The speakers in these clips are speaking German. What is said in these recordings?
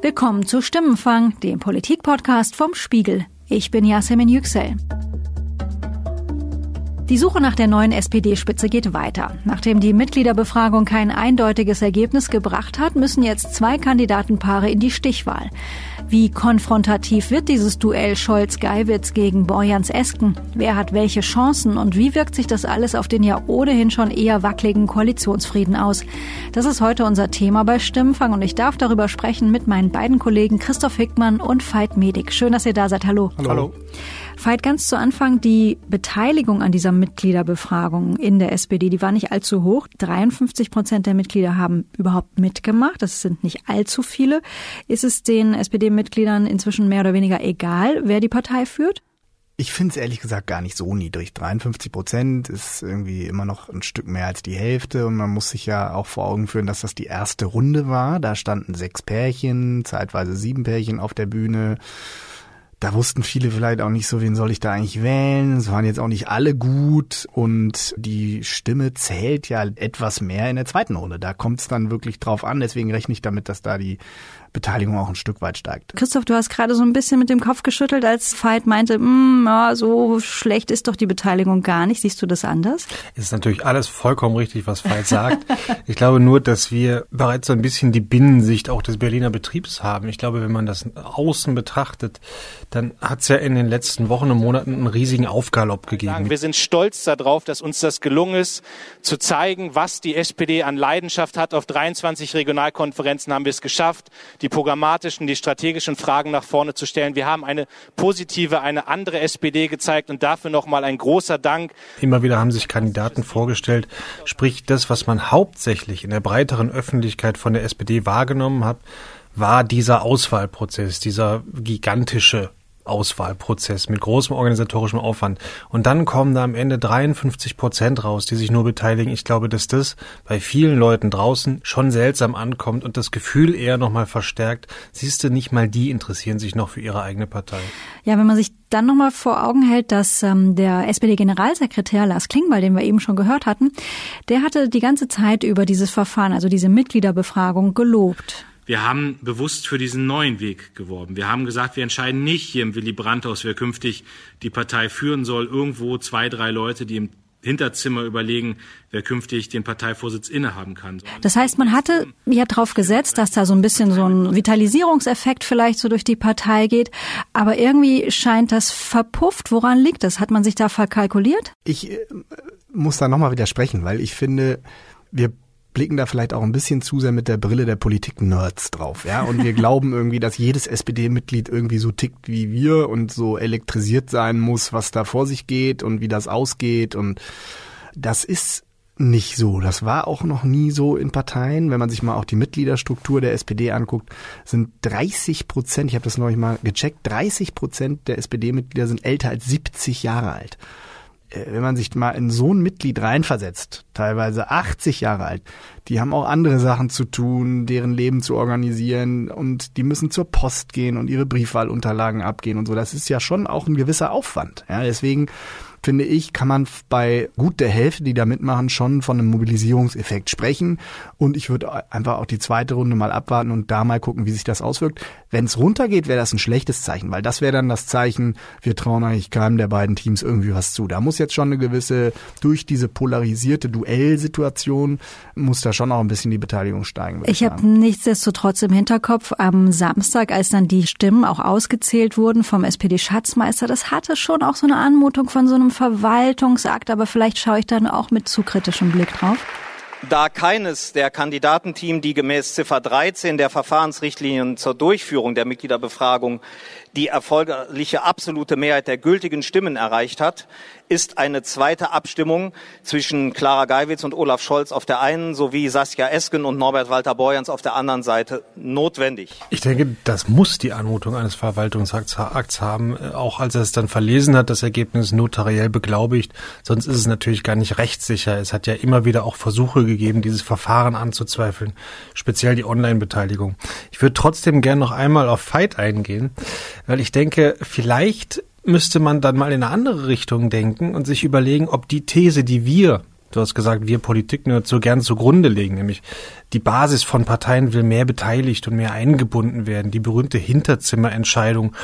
Willkommen zu Stimmenfang, dem Politikpodcast vom Spiegel. Ich bin Yasemin Yüksel. Die Suche nach der neuen SPD-Spitze geht weiter. Nachdem die Mitgliederbefragung kein eindeutiges Ergebnis gebracht hat, müssen jetzt zwei Kandidatenpaare in die Stichwahl. Wie konfrontativ wird dieses Duell Scholz-Geiwitz gegen Borjans-Esken? Wer hat welche Chancen und wie wirkt sich das alles auf den ja ohnehin schon eher wackeligen Koalitionsfrieden aus? Das ist heute unser Thema bei Stimmenfang und ich darf darüber sprechen mit meinen beiden Kollegen Christoph Hickmann und Veit Medik. Schön, dass ihr da seid. Hallo. Hallo. Hallo. Veit, ganz zu Anfang, die Beteiligung an dieser Mitgliederbefragung in der SPD, die war nicht allzu hoch. 53 Prozent der Mitglieder haben überhaupt mitgemacht. Das sind nicht allzu viele. Ist es den SPD-Mitgliedern inzwischen mehr oder weniger egal, wer die Partei führt? Ich finde es ehrlich gesagt gar nicht so niedrig. 53 Prozent ist irgendwie immer noch ein Stück mehr als die Hälfte und man muss sich ja auch vor Augen führen, dass das die erste Runde war. Da standen sechs Pärchen, zeitweise sieben Pärchen auf der Bühne da wussten viele vielleicht auch nicht so, wen soll ich da eigentlich wählen. Es waren jetzt auch nicht alle gut und die Stimme zählt ja etwas mehr in der zweiten Runde. Da kommt es dann wirklich drauf an. Deswegen rechne ich damit, dass da die Beteiligung auch ein Stück weit steigt. Christoph, du hast gerade so ein bisschen mit dem Kopf geschüttelt, als Veit meinte, ja, so schlecht ist doch die Beteiligung gar nicht. Siehst du das anders? Es ist natürlich alles vollkommen richtig, was Veit sagt. ich glaube nur, dass wir bereits so ein bisschen die Binnensicht auch des Berliner Betriebs haben. Ich glaube, wenn man das außen betrachtet, dann hat es ja in den letzten Wochen und Monaten einen riesigen Aufgalopp gegeben. Wir sind stolz darauf, dass uns das gelungen ist, zu zeigen, was die SPD an Leidenschaft hat. Auf 23 Regionalkonferenzen haben wir es geschafft, die programmatischen, die strategischen Fragen nach vorne zu stellen. Wir haben eine positive, eine andere SPD gezeigt und dafür nochmal ein großer Dank. Immer wieder haben sich Kandidaten vorgestellt, sprich das, was man hauptsächlich in der breiteren Öffentlichkeit von der SPD wahrgenommen hat, war dieser Auswahlprozess, dieser gigantische Auswahlprozess mit großem organisatorischem Aufwand. Und dann kommen da am Ende 53 Prozent raus, die sich nur beteiligen. Ich glaube, dass das bei vielen Leuten draußen schon seltsam ankommt und das Gefühl eher nochmal verstärkt. Siehst du, nicht mal die interessieren sich noch für ihre eigene Partei. Ja, wenn man sich dann nochmal vor Augen hält, dass ähm, der SPD-Generalsekretär Lars Klingbeil, den wir eben schon gehört hatten, der hatte die ganze Zeit über dieses Verfahren, also diese Mitgliederbefragung, gelobt. Wir haben bewusst für diesen neuen Weg geworben. Wir haben gesagt, wir entscheiden nicht hier im Willy Brandt-Haus, wer künftig die Partei führen soll. Irgendwo zwei, drei Leute, die im Hinterzimmer überlegen, wer künftig den Parteivorsitz innehaben kann. Das heißt, man hatte ja darauf gesetzt, dass da so ein bisschen so ein Vitalisierungseffekt vielleicht so durch die Partei geht. Aber irgendwie scheint das verpufft. Woran liegt das? Hat man sich da verkalkuliert? Ich äh, muss da nochmal widersprechen, weil ich finde, wir blicken da vielleicht auch ein bisschen zu sehr mit der Brille der Politik-Nerds drauf, ja. Und wir glauben irgendwie, dass jedes SPD-Mitglied irgendwie so tickt wie wir und so elektrisiert sein muss, was da vor sich geht und wie das ausgeht. Und das ist nicht so. Das war auch noch nie so in Parteien. Wenn man sich mal auch die Mitgliederstruktur der SPD anguckt, sind 30 Prozent, ich habe das neulich mal gecheckt, 30 Prozent der SPD-Mitglieder sind älter als 70 Jahre alt. Äh, wenn man sich mal in so ein Mitglied reinversetzt, teilweise 80 Jahre alt, die haben auch andere Sachen zu tun, deren Leben zu organisieren und die müssen zur Post gehen und ihre Briefwahlunterlagen abgehen und so. Das ist ja schon auch ein gewisser Aufwand. Ja, deswegen finde ich, kann man bei gut der Hälfte, die da mitmachen, schon von einem Mobilisierungseffekt sprechen. Und ich würde einfach auch die zweite Runde mal abwarten und da mal gucken, wie sich das auswirkt. Wenn es runtergeht, wäre das ein schlechtes Zeichen, weil das wäre dann das Zeichen, wir trauen eigentlich keinem der beiden Teams irgendwie was zu. Da muss jetzt schon eine gewisse, durch diese polarisierte Duellsituation, muss da schon auch ein bisschen die Beteiligung steigen. Ich, ich habe nichtsdestotrotz im Hinterkopf am Samstag, als dann die Stimmen auch ausgezählt wurden vom SPD-Schatzmeister, das hatte schon auch so eine Anmutung von so einem Verwaltungsakt, aber vielleicht schaue ich dann auch mit zu kritischem Blick drauf. Da keines der Kandidatenteam, die gemäß Ziffer 13 der Verfahrensrichtlinien zur Durchführung der Mitgliederbefragung die erforderliche absolute Mehrheit der gültigen Stimmen erreicht hat, ist eine zweite Abstimmung zwischen Clara Geiwitz und Olaf Scholz auf der einen sowie Saskia Esken und Norbert Walter Borjans auf der anderen Seite notwendig. Ich denke, das muss die Anmutung eines Verwaltungsakts haben, äh, auch als er es dann verlesen hat, das Ergebnis notariell beglaubigt. Sonst ist es natürlich gar nicht rechtssicher. Es hat ja immer wieder auch Versuche gegeben, dieses Verfahren anzuzweifeln, speziell die Online-Beteiligung. Ich würde trotzdem gern noch einmal auf Fight eingehen, weil ich denke, vielleicht müsste man dann mal in eine andere Richtung denken und sich überlegen, ob die These, die wir du hast gesagt, wir Politik nur so gern zugrunde legen, nämlich die Basis von Parteien will mehr beteiligt und mehr eingebunden werden. Die berühmte Hinterzimmerentscheidung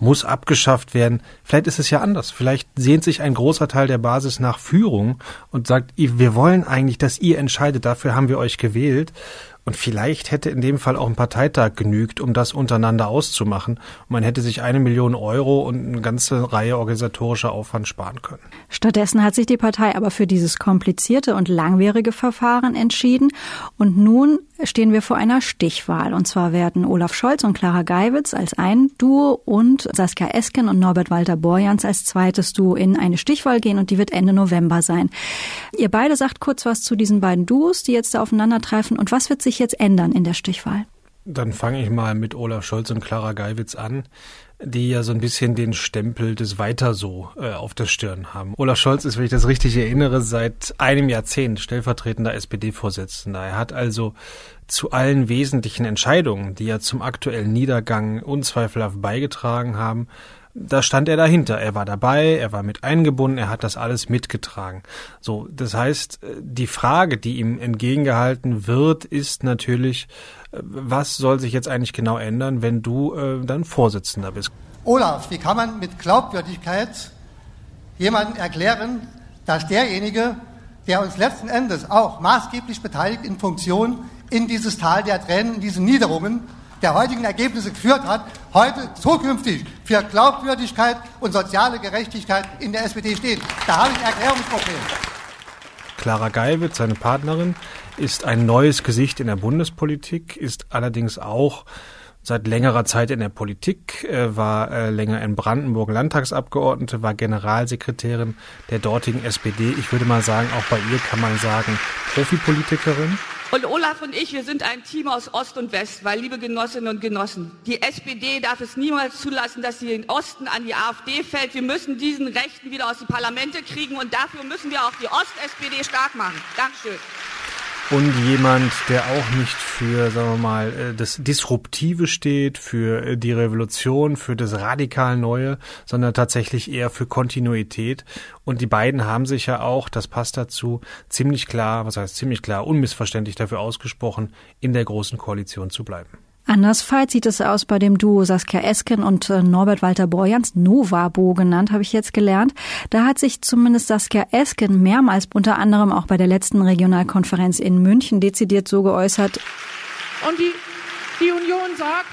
muss abgeschafft werden. Vielleicht ist es ja anders. Vielleicht sehnt sich ein großer Teil der Basis nach Führung und sagt, wir wollen eigentlich, dass ihr entscheidet. Dafür haben wir euch gewählt. Und vielleicht hätte in dem Fall auch ein Parteitag genügt, um das untereinander auszumachen. Man hätte sich eine Million Euro und eine ganze Reihe organisatorischer Aufwand sparen können. Stattdessen hat sich die Partei aber für dieses komplizierte und langwierige Verfahren entschieden. Und nun stehen wir vor einer Stichwahl. Und zwar werden Olaf Scholz und Clara Geiwitz als ein Duo und Saskia Esken und Norbert Walter Borjans als zweites Duo in eine Stichwahl gehen und die wird Ende November sein. Ihr beide sagt kurz was zu diesen beiden Duos, die jetzt da aufeinandertreffen und was wird sich sich jetzt ändern in der Stichwahl? Dann fange ich mal mit Olaf Scholz und Clara Geiwitz an, die ja so ein bisschen den Stempel des Weiter so äh, auf der Stirn haben. Olaf Scholz ist, wenn ich das richtig erinnere, seit einem Jahrzehnt stellvertretender SPD-Vorsitzender. Er hat also zu allen wesentlichen Entscheidungen, die ja zum aktuellen Niedergang unzweifelhaft beigetragen haben, da stand er dahinter. Er war dabei, er war mit eingebunden, er hat das alles mitgetragen. So, das heißt, äh, die Frage, die ihm entgegengehalten wird, ist natürlich, äh, was soll sich jetzt eigentlich genau ändern, wenn du äh, dann Vorsitzender bist? Olaf, wie kann man mit Glaubwürdigkeit jemandem erklären, dass derjenige, der uns letzten Endes auch maßgeblich beteiligt in Funktion in dieses Tal der Tränen, in diesen Niederungen, der heutigen Ergebnisse geführt hat, heute zukünftig für Glaubwürdigkeit und soziale Gerechtigkeit in der SPD steht. Da habe ich ein Erklärungsproblem. Clara Geiwitz, seine Partnerin, ist ein neues Gesicht in der Bundespolitik, ist allerdings auch seit längerer Zeit in der Politik, äh, war äh, länger in Brandenburg Landtagsabgeordnete, war Generalsekretärin der dortigen SPD. Ich würde mal sagen, auch bei ihr kann man sagen, Profipolitikerin. Und Olaf und ich, wir sind ein Team aus Ost und West, weil, liebe Genossinnen und Genossen, die SPD darf es niemals zulassen, dass sie in Osten an die AfD fällt. Wir müssen diesen Rechten wieder aus die Parlamente kriegen und dafür müssen wir auch die Ost-SPD stark machen. Dankeschön und jemand, der auch nicht für, sagen wir mal, äh, das Disruptive steht, für äh, die Revolution, für das radikal Neue, sondern tatsächlich eher für Kontinuität. Und die beiden haben sich ja auch, das passt dazu, ziemlich klar, was heißt ziemlich klar, unmissverständlich dafür ausgesprochen, in der großen Koalition zu bleiben. Andersfalls sieht es aus bei dem Duo Saskia Esken und äh, Norbert Walter Borjans, Novabo genannt, habe ich jetzt gelernt. Da hat sich zumindest Saskia Esken mehrmals, unter anderem auch bei der letzten Regionalkonferenz in München, dezidiert so geäußert. Und die, die Union sagt,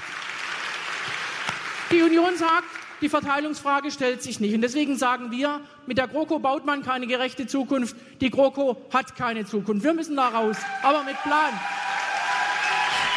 die Union sagt, die Verteilungsfrage stellt sich nicht. Und deswegen sagen wir, mit der GroKo baut man keine gerechte Zukunft. Die GroKo hat keine Zukunft. Wir müssen da raus, aber mit Plan.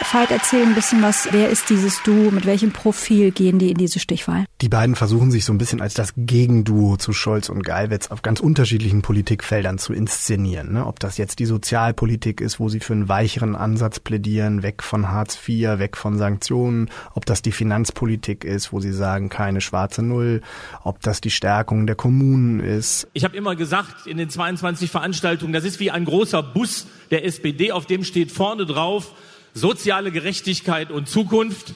Veit, erzähl ein bisschen was. Wer ist dieses Duo? Mit welchem Profil gehen die in diese Stichwahl? Die beiden versuchen sich so ein bisschen als das Gegenduo zu Scholz und Geiwitz auf ganz unterschiedlichen Politikfeldern zu inszenieren. Ne? Ob das jetzt die Sozialpolitik ist, wo sie für einen weicheren Ansatz plädieren, weg von Hartz IV, weg von Sanktionen. Ob das die Finanzpolitik ist, wo sie sagen, keine schwarze Null. Ob das die Stärkung der Kommunen ist. Ich habe immer gesagt in den 22 Veranstaltungen, das ist wie ein großer Bus der SPD, auf dem steht vorne drauf, soziale Gerechtigkeit und Zukunft.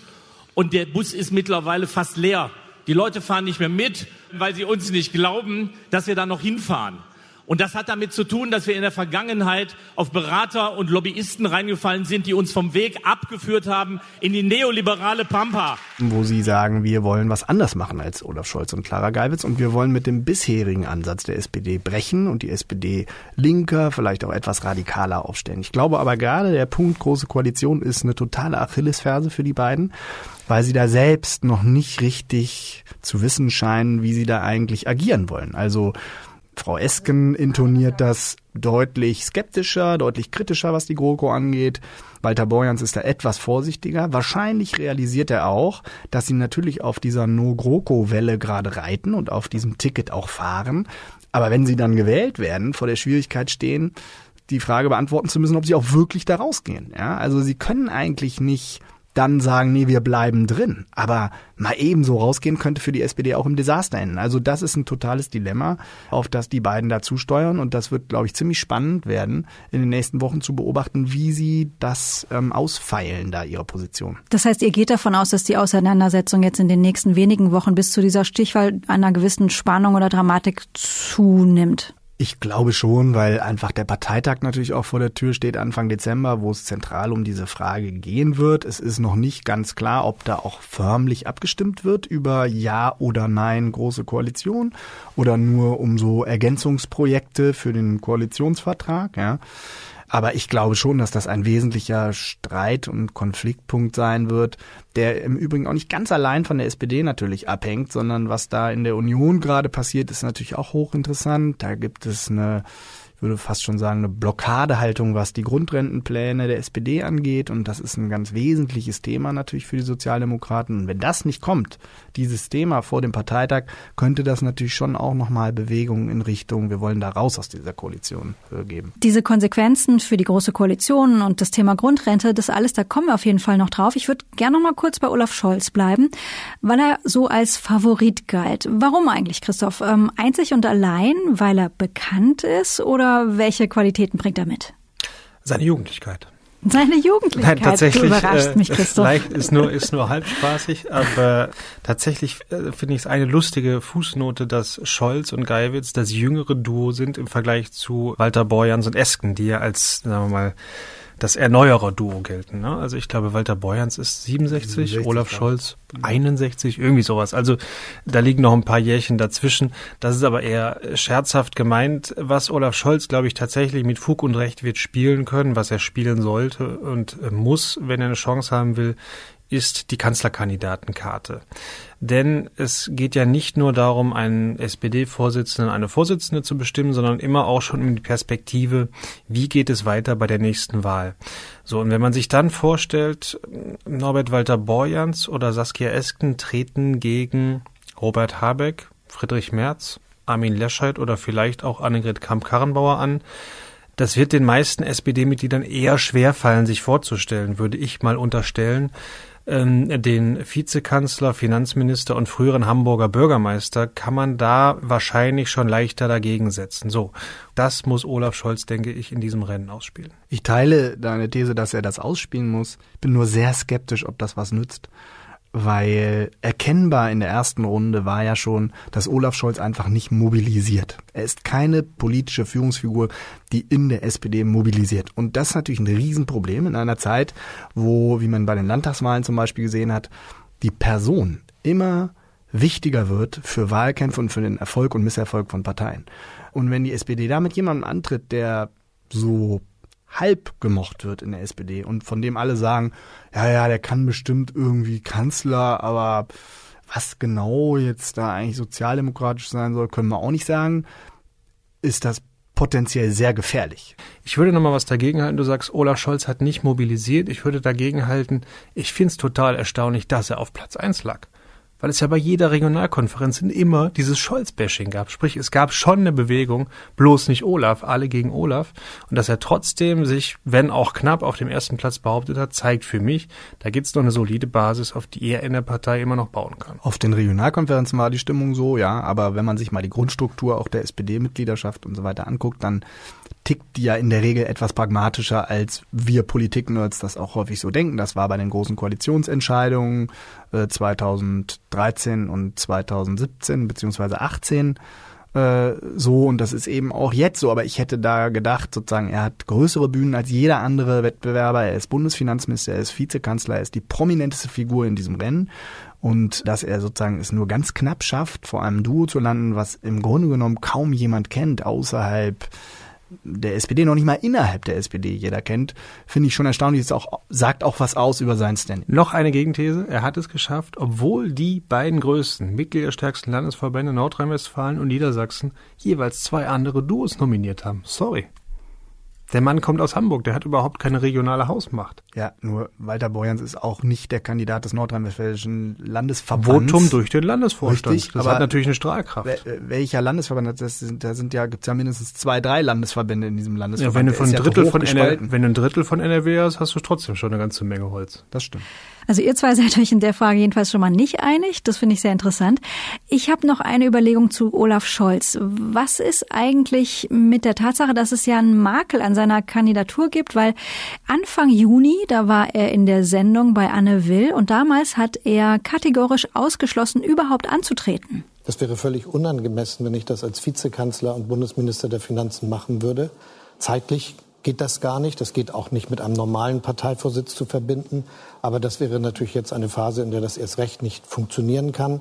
Und der Bus ist mittlerweile fast leer. Die Leute fahren nicht mehr mit, weil sie uns nicht glauben, dass wir da noch hinfahren. Und das hat damit zu tun, dass wir in der Vergangenheit auf Berater und Lobbyisten reingefallen sind, die uns vom Weg abgeführt haben in die neoliberale Pampa. Wo sie sagen, wir wollen was anders machen als Olaf Scholz und Clara Geiwitz und wir wollen mit dem bisherigen Ansatz der SPD brechen und die SPD linker, vielleicht auch etwas radikaler aufstellen. Ich glaube aber gerade der Punkt große Koalition ist eine totale Achillesferse für die beiden weil sie da selbst noch nicht richtig zu wissen scheinen, wie sie da eigentlich agieren wollen. Also Frau Esken intoniert das deutlich skeptischer, deutlich kritischer, was die GroKo angeht. Walter Borjans ist da etwas vorsichtiger. Wahrscheinlich realisiert er auch, dass sie natürlich auf dieser No-GroKo-Welle gerade reiten und auf diesem Ticket auch fahren. Aber wenn sie dann gewählt werden, vor der Schwierigkeit stehen, die Frage beantworten zu müssen, ob sie auch wirklich da rausgehen. Ja, also sie können eigentlich nicht dann sagen, nee, wir bleiben drin. Aber mal eben so rausgehen könnte für die SPD auch im Desaster enden. Also das ist ein totales Dilemma, auf das die beiden da zusteuern. Und das wird, glaube ich, ziemlich spannend werden, in den nächsten Wochen zu beobachten, wie sie das ähm, ausfeilen, da ihre Position. Das heißt, ihr geht davon aus, dass die Auseinandersetzung jetzt in den nächsten wenigen Wochen bis zu dieser Stichwahl einer gewissen Spannung oder Dramatik zunimmt? Ich glaube schon, weil einfach der Parteitag natürlich auch vor der Tür steht Anfang Dezember, wo es zentral um diese Frage gehen wird. Es ist noch nicht ganz klar, ob da auch förmlich abgestimmt wird über Ja oder Nein große Koalition oder nur um so Ergänzungsprojekte für den Koalitionsvertrag. Ja. Aber ich glaube schon, dass das ein wesentlicher Streit und Konfliktpunkt sein wird, der im Übrigen auch nicht ganz allein von der SPD natürlich abhängt, sondern was da in der Union gerade passiert, ist natürlich auch hochinteressant. Da gibt es eine würde fast schon sagen, eine Blockadehaltung, was die Grundrentenpläne der SPD angeht. Und das ist ein ganz wesentliches Thema natürlich für die Sozialdemokraten. Und wenn das nicht kommt, dieses Thema vor dem Parteitag, könnte das natürlich schon auch nochmal Bewegungen in Richtung, wir wollen da raus aus dieser Koalition äh, geben. Diese Konsequenzen für die Große Koalition und das Thema Grundrente, das alles, da kommen wir auf jeden Fall noch drauf. Ich würde gerne noch mal kurz bei Olaf Scholz bleiben, weil er so als Favorit galt. Warum eigentlich, Christoph? Ähm, einzig und allein, weil er bekannt ist oder welche Qualitäten bringt er mit? Seine Jugendlichkeit. Seine Jugendlichkeit. Nein, tatsächlich. Du überrascht mich, Christoph. Leicht ist nur, ist nur halb spaßig, aber tatsächlich äh, finde ich es eine lustige Fußnote, dass Scholz und Geiwitz das jüngere Duo sind im Vergleich zu Walter Borjans und Esken, die ja als, sagen wir mal, das Erneuerer-Duo gelten. Ne? Also ich glaube, Walter Beuerns ist 67, 67 Olaf Scholz 61, irgendwie sowas. Also da liegen noch ein paar Jährchen dazwischen. Das ist aber eher scherzhaft gemeint. Was Olaf Scholz, glaube ich, tatsächlich mit Fug und Recht wird spielen können, was er spielen sollte und muss, wenn er eine Chance haben will, ist die Kanzlerkandidatenkarte. Denn es geht ja nicht nur darum, einen SPD-Vorsitzenden, eine Vorsitzende zu bestimmen, sondern immer auch schon um die Perspektive, wie geht es weiter bei der nächsten Wahl. So, und wenn man sich dann vorstellt, Norbert Walter Borjans oder Saskia Esken treten gegen Robert Habeck, Friedrich Merz, Armin Lescheit oder vielleicht auch Annegret Kramp-Karrenbauer an, das wird den meisten SPD-Mitgliedern eher schwerfallen, sich vorzustellen, würde ich mal unterstellen ähm, den Vizekanzler, Finanzminister und früheren Hamburger Bürgermeister kann man da wahrscheinlich schon leichter dagegen setzen. So, das muss Olaf Scholz, denke ich, in diesem Rennen ausspielen. Ich teile deine These, dass er das ausspielen muss. Bin nur sehr skeptisch, ob das was nützt weil erkennbar in der ersten Runde war ja schon, dass Olaf Scholz einfach nicht mobilisiert. Er ist keine politische Führungsfigur, die in der SPD mobilisiert. Und das ist natürlich ein Riesenproblem in einer Zeit, wo, wie man bei den Landtagswahlen zum Beispiel gesehen hat, die Person immer wichtiger wird für Wahlkämpfe und für den Erfolg und Misserfolg von Parteien. Und wenn die SPD da mit jemandem antritt, der so halb gemocht wird in der SPD und von dem alle sagen, ja, ja, der kann bestimmt irgendwie Kanzler, aber was genau jetzt da eigentlich sozialdemokratisch sein soll, können wir auch nicht sagen, ist das potenziell sehr gefährlich. Ich würde noch mal was dagegen halten. Du sagst, Olaf Scholz hat nicht mobilisiert. Ich würde dagegen halten, ich finde es total erstaunlich, dass er auf Platz eins lag weil es ja bei jeder Regionalkonferenz immer dieses Scholz-Bashing gab. Sprich, es gab schon eine Bewegung, bloß nicht Olaf, alle gegen Olaf. Und dass er trotzdem sich, wenn auch knapp, auf dem ersten Platz behauptet hat, zeigt für mich, da gibt es noch eine solide Basis, auf die er in der Partei immer noch bauen kann. Auf den Regionalkonferenzen war die Stimmung so, ja, aber wenn man sich mal die Grundstruktur auch der SPD-Mitgliedschaft und so weiter anguckt, dann tickt ja in der Regel etwas pragmatischer, als wir Politik-Nerds das auch häufig so denken. Das war bei den großen Koalitionsentscheidungen äh, 2013 und 2017 beziehungsweise 18 äh, so und das ist eben auch jetzt so. Aber ich hätte da gedacht, sozusagen, er hat größere Bühnen als jeder andere Wettbewerber. Er ist Bundesfinanzminister, er ist Vizekanzler, er ist die prominenteste Figur in diesem Rennen und dass er sozusagen es nur ganz knapp schafft, vor einem Duo zu landen, was im Grunde genommen kaum jemand kennt außerhalb der SPD, noch nicht mal innerhalb der SPD jeder kennt, finde ich schon erstaunlich. Es auch, sagt auch was aus über sein Standing. Noch eine Gegenthese. Er hat es geschafft, obwohl die beiden größten, Mitgliederstärksten Landesverbände Nordrhein-Westfalen und Niedersachsen jeweils zwei andere Duos nominiert haben. Sorry. Der Mann kommt aus Hamburg, der hat überhaupt keine regionale Hausmacht. Ja, nur Walter Borjans ist auch nicht der Kandidat des nordrhein-westfälischen Landesverbands. Votum durch den Landesvorstand. Richtig, das hat natürlich eine Strahlkraft. Welcher Landesverband? Das sind, da sind ja, gibt's ja mindestens zwei, drei Landesverbände in diesem Landesverband. Ja, wenn du, von ein Drittel ja von NRW, wenn du ein Drittel von NRW hast, hast du trotzdem schon eine ganze Menge Holz. Das stimmt. Also ihr zwei seid euch in der Frage jedenfalls schon mal nicht einig. Das finde ich sehr interessant. Ich habe noch eine Überlegung zu Olaf Scholz. Was ist eigentlich mit der Tatsache, dass es ja ein Makel an seiner Kandidatur gibt, weil Anfang Juni, da war er in der Sendung bei Anne Will und damals hat er kategorisch ausgeschlossen, überhaupt anzutreten. Das wäre völlig unangemessen, wenn ich das als Vizekanzler und Bundesminister der Finanzen machen würde. Zeitlich geht das gar nicht. Das geht auch nicht mit einem normalen Parteivorsitz zu verbinden. Aber das wäre natürlich jetzt eine Phase, in der das erst recht nicht funktionieren kann.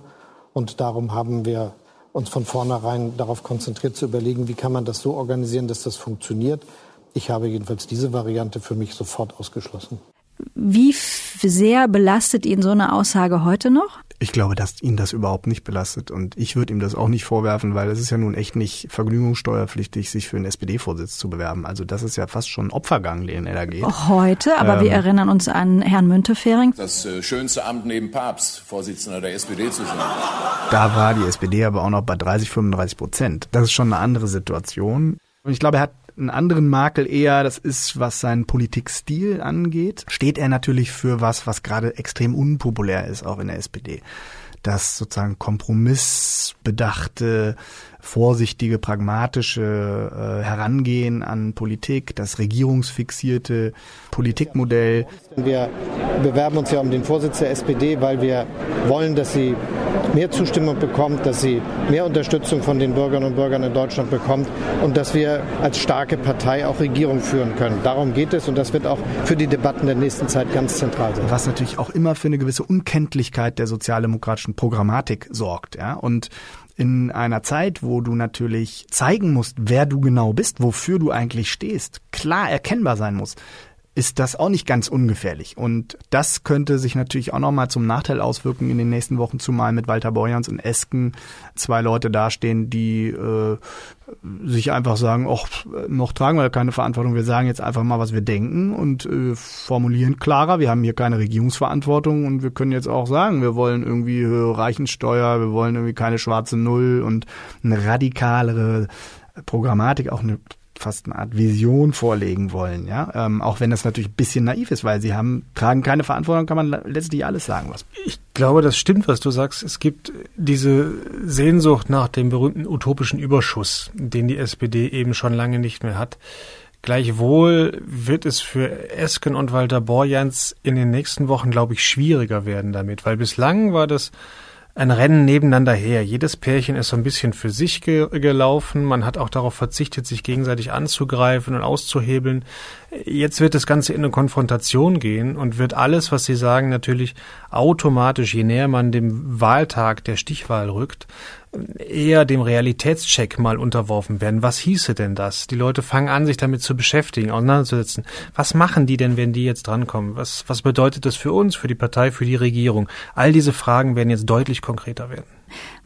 Und darum haben wir uns von vornherein darauf konzentriert zu überlegen, wie kann man das so organisieren, dass das funktioniert. Ich habe jedenfalls diese Variante für mich sofort ausgeschlossen. Wie sehr belastet ihn so eine Aussage heute noch? Ich glaube, dass ihn das überhaupt nicht belastet und ich würde ihm das auch nicht vorwerfen, weil es ist ja nun echt nicht vergnügungssteuerpflichtig, sich für einen SPD-Vorsitz zu bewerben. Also das ist ja fast schon ein Opfergang, den er da geht. Heute, aber ähm, wir erinnern uns an Herrn Müntefering. Das äh, schönste Amt neben Papst, Vorsitzender der SPD zu sein. Da war die SPD aber auch noch bei 30, 35 Prozent. Das ist schon eine andere Situation. Und ich glaube, er hat einen anderen Makel eher, das ist, was seinen Politikstil angeht, steht er natürlich für was, was gerade extrem unpopulär ist, auch in der SPD. Das sozusagen kompromissbedachte, vorsichtige, pragmatische äh, Herangehen an Politik, das regierungsfixierte Politikmodell. Wir bewerben uns ja um den Vorsitz der SPD, weil wir wollen, dass sie mehr Zustimmung bekommt, dass sie mehr Unterstützung von den Bürgerinnen und Bürgern in Deutschland bekommt und dass wir als starke Partei auch Regierung führen können. Darum geht es und das wird auch für die Debatten der nächsten Zeit ganz zentral sein. Was natürlich auch immer für eine gewisse Unkenntlichkeit der sozialdemokratischen Programmatik sorgt. Ja? Und in einer Zeit, wo du natürlich zeigen musst, wer du genau bist, wofür du eigentlich stehst, klar erkennbar sein muss, ist das auch nicht ganz ungefährlich. Und das könnte sich natürlich auch nochmal zum Nachteil auswirken in den nächsten Wochen, zumal mit Walter Borjans und Esken zwei Leute dastehen, die äh, sich einfach sagen, ach, noch tragen wir keine Verantwortung, wir sagen jetzt einfach mal, was wir denken und äh, formulieren klarer, wir haben hier keine Regierungsverantwortung und wir können jetzt auch sagen, wir wollen irgendwie Reichensteuer, wir wollen irgendwie keine schwarze Null und eine radikalere Programmatik, auch eine fast eine Art Vision vorlegen wollen, ja. Ähm, auch wenn das natürlich ein bisschen naiv ist, weil sie haben, tragen keine Verantwortung, kann man letztlich alles sagen. Was ich glaube, das stimmt, was du sagst. Es gibt diese Sehnsucht nach dem berühmten utopischen Überschuss, den die SPD eben schon lange nicht mehr hat. Gleichwohl wird es für Esken und Walter Borjans in den nächsten Wochen, glaube ich, schwieriger werden damit, weil bislang war das ein Rennen nebeneinander her. Jedes Pärchen ist so ein bisschen für sich ge gelaufen. Man hat auch darauf verzichtet, sich gegenseitig anzugreifen und auszuhebeln. Jetzt wird das Ganze in eine Konfrontation gehen und wird alles, was Sie sagen, natürlich automatisch, je näher man dem Wahltag der Stichwahl rückt, eher dem Realitätscheck mal unterworfen werden. Was hieße denn das? Die Leute fangen an, sich damit zu beschäftigen, auseinanderzusetzen. Was machen die denn, wenn die jetzt drankommen? Was, was bedeutet das für uns, für die Partei, für die Regierung? All diese Fragen werden jetzt deutlich konkreter werden.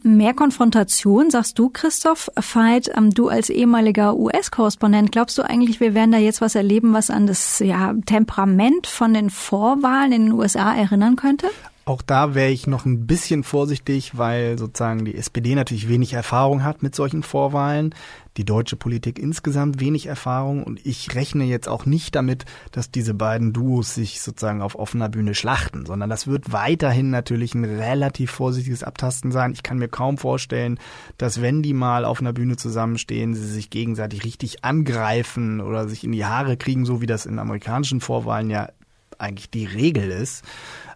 Mehr Konfrontation, sagst du, Christoph Veit, ähm, du als ehemaliger US-Korrespondent, glaubst du eigentlich, wir werden da jetzt was erleben, was an das ja, Temperament von den Vorwahlen in den USA erinnern könnte? Auch da wäre ich noch ein bisschen vorsichtig, weil sozusagen die SPD natürlich wenig Erfahrung hat mit solchen Vorwahlen, die deutsche Politik insgesamt wenig Erfahrung und ich rechne jetzt auch nicht damit, dass diese beiden Duos sich sozusagen auf offener Bühne schlachten, sondern das wird weiterhin natürlich ein relativ vorsichtiges Abtasten sein. Ich kann mir kaum vorstellen, dass wenn die mal auf einer Bühne zusammenstehen, sie sich gegenseitig richtig angreifen oder sich in die Haare kriegen, so wie das in amerikanischen Vorwahlen ja eigentlich die Regel ist.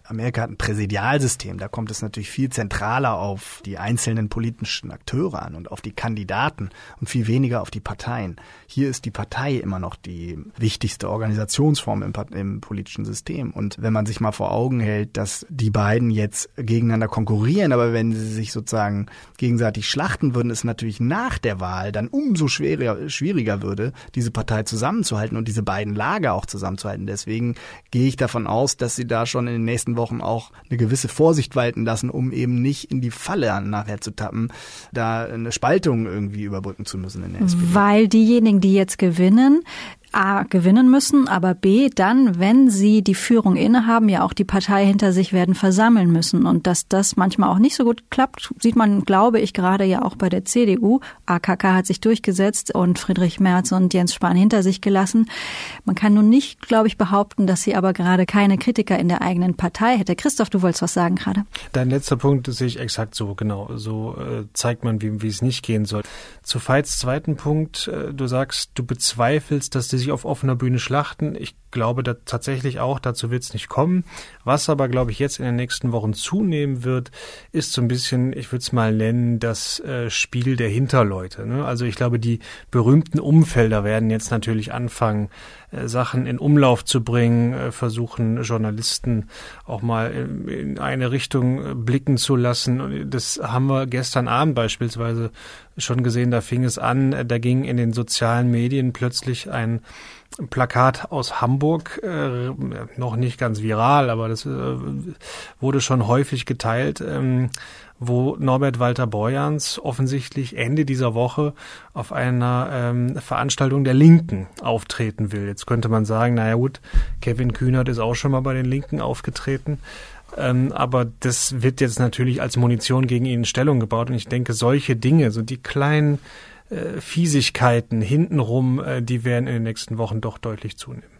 Amerika hat ein Präsidialsystem, da kommt es natürlich viel zentraler auf die einzelnen politischen Akteure an und auf die Kandidaten und viel weniger auf die Parteien. Hier ist die Partei immer noch die wichtigste Organisationsform im, im politischen System. Und wenn man sich mal vor Augen hält, dass die beiden jetzt gegeneinander konkurrieren, aber wenn sie sich sozusagen gegenseitig schlachten würden, es natürlich nach der Wahl dann umso schwieriger, schwieriger würde, diese Partei zusammenzuhalten und diese beiden Lager auch zusammenzuhalten. Deswegen gehe ich davon aus, dass sie da schon in den nächsten Wochen auch eine gewisse Vorsicht walten lassen, um eben nicht in die Falle nachher zu tappen, da eine Spaltung irgendwie überbrücken zu müssen in der SPD. Weil diejenigen, die jetzt gewinnen, A gewinnen müssen, aber B dann, wenn sie die Führung innehaben, ja auch die Partei hinter sich werden versammeln müssen. Und dass das manchmal auch nicht so gut klappt, sieht man, glaube ich, gerade ja auch bei der CDU. AKK hat sich durchgesetzt und Friedrich Merz und Jens Spahn hinter sich gelassen. Man kann nun nicht, glaube ich, behaupten, dass sie aber gerade keine Kritiker in der eigenen Partei hätte. Christoph, du wolltest was sagen gerade. Dein letzter Punkt sehe ich exakt so, genau. So äh, zeigt man, wie, wie es nicht gehen soll. Zu Veits zweiten Punkt, äh, du sagst, du bezweifelst, dass die sich auf offener Bühne schlachten. Ich glaube da tatsächlich auch, dazu wird es nicht kommen. Was aber, glaube ich, jetzt in den nächsten Wochen zunehmen wird, ist so ein bisschen, ich würde es mal nennen, das äh, Spiel der Hinterleute. Ne? Also ich glaube, die berühmten Umfelder werden jetzt natürlich anfangen, äh, Sachen in Umlauf zu bringen, äh, versuchen Journalisten auch mal in, in eine Richtung äh, blicken zu lassen. Das haben wir gestern Abend beispielsweise schon gesehen, da fing es an, da ging in den sozialen Medien plötzlich ein Plakat aus Hamburg, äh, noch nicht ganz viral, aber das äh, wurde schon häufig geteilt, ähm, wo Norbert Walter Borjans offensichtlich Ende dieser Woche auf einer ähm, Veranstaltung der Linken auftreten will. Jetzt könnte man sagen, naja gut, Kevin Kühnert ist auch schon mal bei den Linken aufgetreten. Ähm, aber das wird jetzt natürlich als Munition gegen ihn in Stellung gebaut. Und ich denke, solche Dinge, so die kleinen äh, Fiesigkeiten hintenrum, äh, die werden in den nächsten Wochen doch deutlich zunehmen.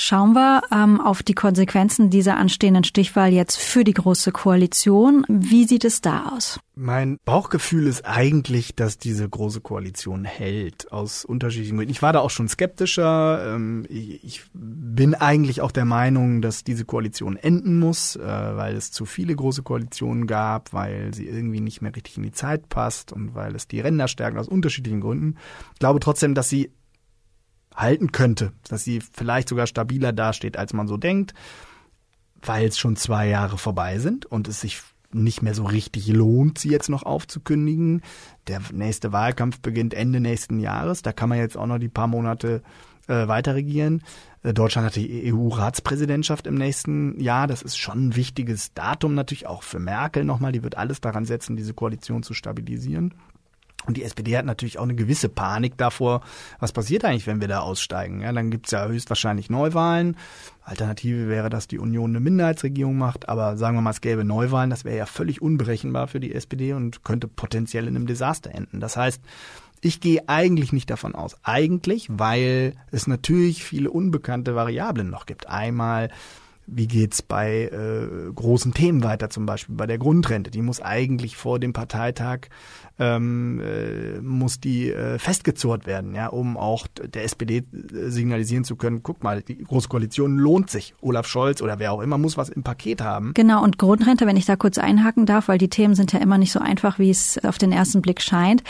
Schauen wir ähm, auf die Konsequenzen dieser anstehenden Stichwahl jetzt für die Große Koalition. Wie sieht es da aus? Mein Bauchgefühl ist eigentlich, dass diese Große Koalition hält, aus unterschiedlichen Gründen. Ich war da auch schon skeptischer. Ähm, ich, ich, bin eigentlich auch der Meinung, dass diese Koalition enden muss, äh, weil es zu viele große Koalitionen gab, weil sie irgendwie nicht mehr richtig in die Zeit passt und weil es die Ränder stärken aus unterschiedlichen Gründen. Ich glaube trotzdem, dass sie halten könnte, dass sie vielleicht sogar stabiler dasteht, als man so denkt, weil es schon zwei Jahre vorbei sind und es sich nicht mehr so richtig lohnt, sie jetzt noch aufzukündigen. Der nächste Wahlkampf beginnt Ende nächsten Jahres. Da kann man jetzt auch noch die paar Monate äh, weiter regieren. Äh, Deutschland hat die EU-Ratspräsidentschaft im nächsten Jahr. Das ist schon ein wichtiges Datum natürlich auch für Merkel nochmal. Die wird alles daran setzen, diese Koalition zu stabilisieren. Und die SPD hat natürlich auch eine gewisse Panik davor, was passiert eigentlich, wenn wir da aussteigen. Ja, dann gibt's ja höchstwahrscheinlich Neuwahlen. Alternative wäre, dass die Union eine Minderheitsregierung macht, aber sagen wir mal, es gäbe Neuwahlen, das wäre ja völlig unberechenbar für die SPD und könnte potenziell in einem Desaster enden. Das heißt, ich gehe eigentlich nicht davon aus. Eigentlich, weil es natürlich viele unbekannte Variablen noch gibt. Einmal wie geht's bei äh, großen Themen weiter, zum Beispiel bei der Grundrente? Die muss eigentlich vor dem Parteitag ähm, äh, muss die äh, festgezurrt werden, ja, um auch der SPD äh, signalisieren zu können, guck mal, die Große Koalition lohnt sich. Olaf Scholz oder wer auch immer muss was im Paket haben. Genau, und Grundrente, wenn ich da kurz einhaken darf, weil die Themen sind ja immer nicht so einfach, wie es auf den ersten Blick scheint.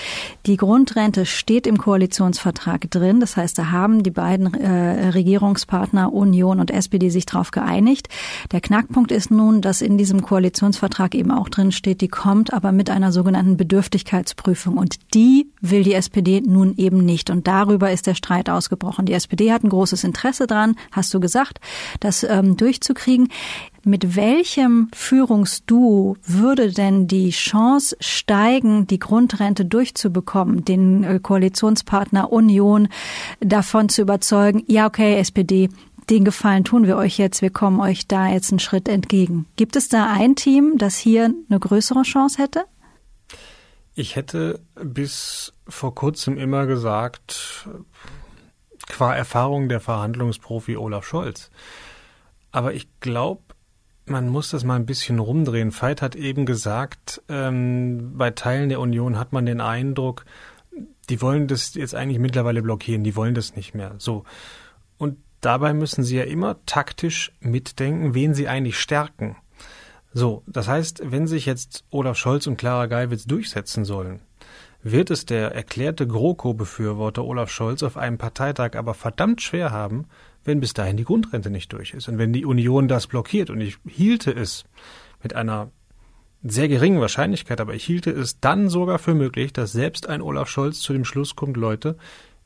Die Grundrente steht im Koalitionsvertrag drin. Das heißt, da haben die beiden äh, Regierungspartner Union und SPD sich darauf geeinigt. Der Knackpunkt ist nun, dass in diesem Koalitionsvertrag eben auch drin steht, die kommt aber mit einer sogenannten Bedürftigkeit Wirksamkeitsprüfung. Und die will die SPD nun eben nicht. Und darüber ist der Streit ausgebrochen. Die SPD hat ein großes Interesse dran, hast du gesagt, das ähm, durchzukriegen. Mit welchem Führungsduo würde denn die Chance steigen, die Grundrente durchzubekommen, den äh, Koalitionspartner Union davon zu überzeugen, ja, okay, SPD, den Gefallen tun wir euch jetzt, wir kommen euch da jetzt einen Schritt entgegen. Gibt es da ein Team, das hier eine größere Chance hätte? Ich hätte bis vor kurzem immer gesagt, qua Erfahrung der Verhandlungsprofi Olaf Scholz. Aber ich glaube, man muss das mal ein bisschen rumdrehen. Veit hat eben gesagt, ähm, bei Teilen der Union hat man den Eindruck, die wollen das jetzt eigentlich mittlerweile blockieren, die wollen das nicht mehr. So. Dabei müssen sie ja immer taktisch mitdenken, wen sie eigentlich stärken. So, das heißt, wenn sich jetzt Olaf Scholz und Clara Geiwitz durchsetzen sollen, wird es der erklärte GroKo-Befürworter Olaf Scholz auf einem Parteitag aber verdammt schwer haben, wenn bis dahin die Grundrente nicht durch ist. Und wenn die Union das blockiert, und ich hielte es mit einer sehr geringen Wahrscheinlichkeit, aber ich hielte es dann sogar für möglich, dass selbst ein Olaf Scholz zu dem Schluss kommt, Leute,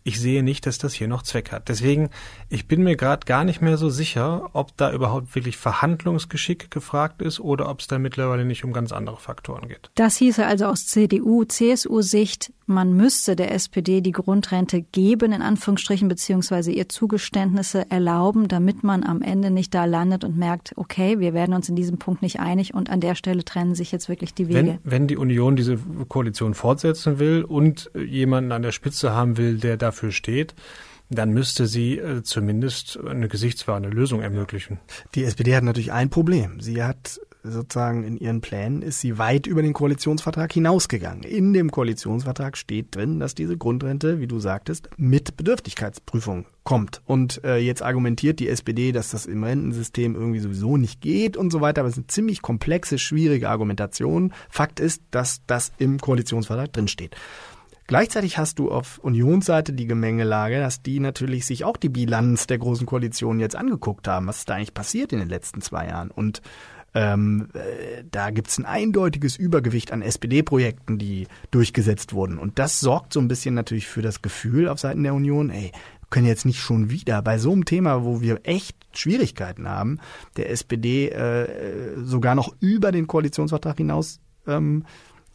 ich sehe nicht, dass das hier noch Zweck hat. Deswegen, ich bin mir gerade gar nicht mehr so sicher, ob da überhaupt wirklich Verhandlungsgeschick gefragt ist oder ob es da mittlerweile nicht um ganz andere Faktoren geht. Das hieße also aus CDU, CSU-Sicht, man müsste der SPD die Grundrente geben, in Anführungsstrichen, beziehungsweise ihr Zugeständnisse erlauben, damit man am Ende nicht da landet und merkt, okay, wir werden uns in diesem Punkt nicht einig und an der Stelle trennen sich jetzt wirklich die Wege. Wenn, wenn die Union diese Koalition fortsetzen will und jemanden an der Spitze haben will, der dafür steht, dann müsste sie äh, zumindest eine gesichtswahrende Lösung ermöglichen. Die SPD hat natürlich ein Problem. Sie hat sozusagen in ihren Plänen ist sie weit über den Koalitionsvertrag hinausgegangen. In dem Koalitionsvertrag steht drin, dass diese Grundrente, wie du sagtest, mit Bedürftigkeitsprüfung kommt. Und äh, jetzt argumentiert die SPD, dass das im Rentensystem irgendwie sowieso nicht geht und so weiter. Aber es eine ziemlich komplexe, schwierige Argumentation. Fakt ist, dass das im Koalitionsvertrag drinsteht. Gleichzeitig hast du auf Unionsseite die Gemengelage, dass die natürlich sich auch die Bilanz der Großen Koalition jetzt angeguckt haben. Was ist da eigentlich passiert in den letzten zwei Jahren? Und ähm, äh, da gibt's ein eindeutiges Übergewicht an SPD-Projekten, die durchgesetzt wurden. Und das sorgt so ein bisschen natürlich für das Gefühl auf Seiten der Union, ey, können jetzt nicht schon wieder bei so einem Thema, wo wir echt Schwierigkeiten haben, der SPD äh, sogar noch über den Koalitionsvertrag hinaus ähm,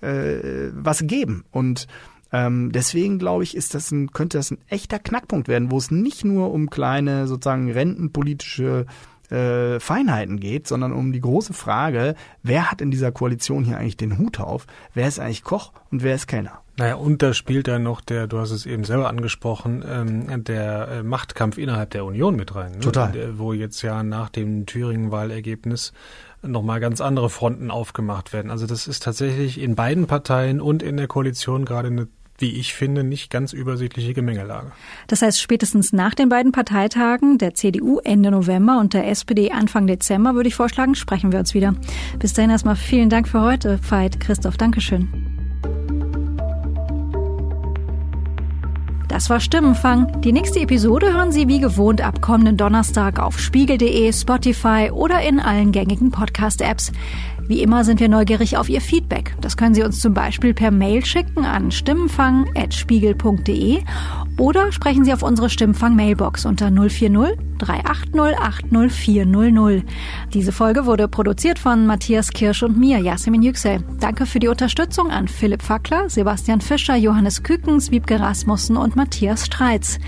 äh, was geben. Und ähm, deswegen glaube ich, ist das ein, könnte das ein echter Knackpunkt werden, wo es nicht nur um kleine sozusagen rentenpolitische äh, Feinheiten geht, sondern um die große Frage, wer hat in dieser Koalition hier eigentlich den Hut auf? Wer ist eigentlich Koch und wer ist Kellner? Naja, und da spielt dann noch der, du hast es eben selber angesprochen, ähm, der äh, Machtkampf innerhalb der Union mit rein. Ne? Total. Der, wo jetzt ja nach dem Thüringen-Wahlergebnis nochmal ganz andere Fronten aufgemacht werden. Also das ist tatsächlich in beiden Parteien und in der Koalition gerade eine wie ich finde, nicht ganz übersichtliche Gemengelage. Das heißt, spätestens nach den beiden Parteitagen der CDU Ende November und der SPD Anfang Dezember würde ich vorschlagen, sprechen wir uns wieder. Bis dahin erstmal vielen Dank für heute, Veit Christoph. Dankeschön. Das war Stimmenfang. Die nächste Episode hören Sie wie gewohnt ab kommenden Donnerstag auf spiegel.de, Spotify oder in allen gängigen Podcast-Apps. Wie immer sind wir neugierig auf Ihr Feedback. Das können Sie uns zum Beispiel per Mail schicken an stimmenfang.spiegel.de oder sprechen Sie auf unsere Stimmenfang-Mailbox unter 040 380 80400. Diese Folge wurde produziert von Matthias Kirsch und mir, Yasemin Yüksel. Danke für die Unterstützung an Philipp Fackler, Sebastian Fischer, Johannes Kükens, Wiebke Rasmussen und Matthias Streitz.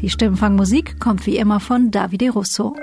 Die Stimmenfang-Musik kommt wie immer von Davide Russo.